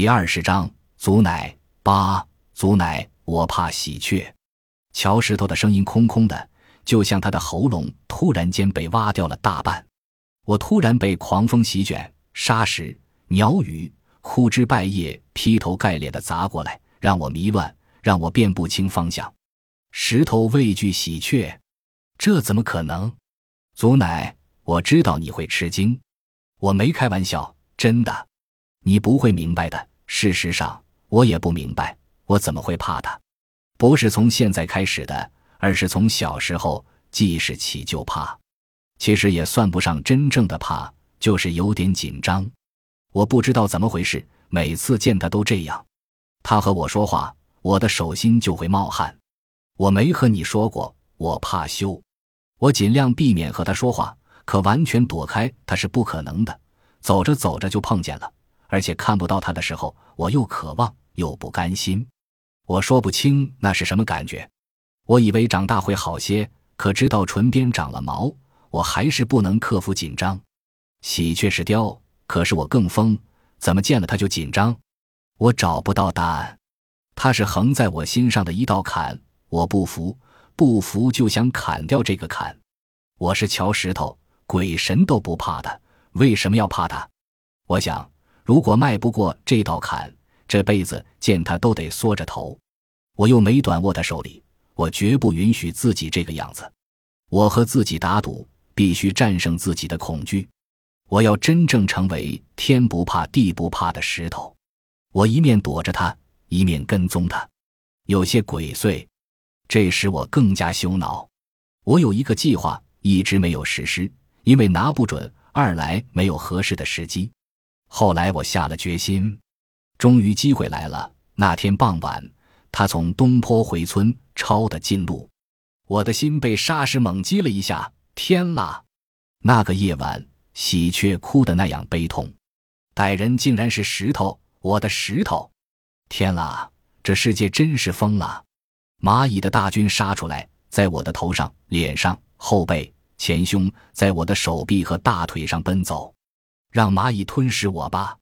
第二十章，祖奶八，祖奶，我怕喜鹊。乔石头的声音空空的，就像他的喉咙突然间被挖掉了大半。我突然被狂风席卷，沙石、鸟语、枯枝败叶劈头盖脸的砸过来，让我迷乱，让我辨不清方向。石头畏惧喜鹊，这怎么可能？祖奶，我知道你会吃惊，我没开玩笑，真的。你不会明白的。事实上，我也不明白，我怎么会怕他？不是从现在开始的，而是从小时候记事起就怕。其实也算不上真正的怕，就是有点紧张。我不知道怎么回事，每次见他都这样。他和我说话，我的手心就会冒汗。我没和你说过，我怕羞。我尽量避免和他说话，可完全躲开他是不可能的。走着走着就碰见了。而且看不到他的时候，我又渴望又不甘心，我说不清那是什么感觉。我以为长大会好些，可直到唇边长了毛，我还是不能克服紧张。喜鹊是雕，可是我更疯，怎么见了他就紧张？我找不到答案。他是横在我心上的一道坎，我不服，不服就想砍掉这个坎。我是乔石头，鬼神都不怕的，为什么要怕他？我想。如果迈不过这道坎，这辈子见他都得缩着头。我又没短握他手里，我绝不允许自己这个样子。我和自己打赌，必须战胜自己的恐惧。我要真正成为天不怕地不怕的石头。我一面躲着他，一面跟踪他，有些鬼祟。这使我更加羞恼。我有一个计划，一直没有实施，因为拿不准，二来没有合适的时机。后来我下了决心，终于机会来了。那天傍晚，他从东坡回村，抄的近路，我的心被沙石猛击了一下。天啦！那个夜晚，喜鹊哭得那样悲痛，歹人竟然是石头，我的石头！天啦！这世界真是疯了！蚂蚁的大军杀出来，在我的头上、脸上、后背、前胸，在我的手臂和大腿上奔走。让蚂蚁吞噬我吧！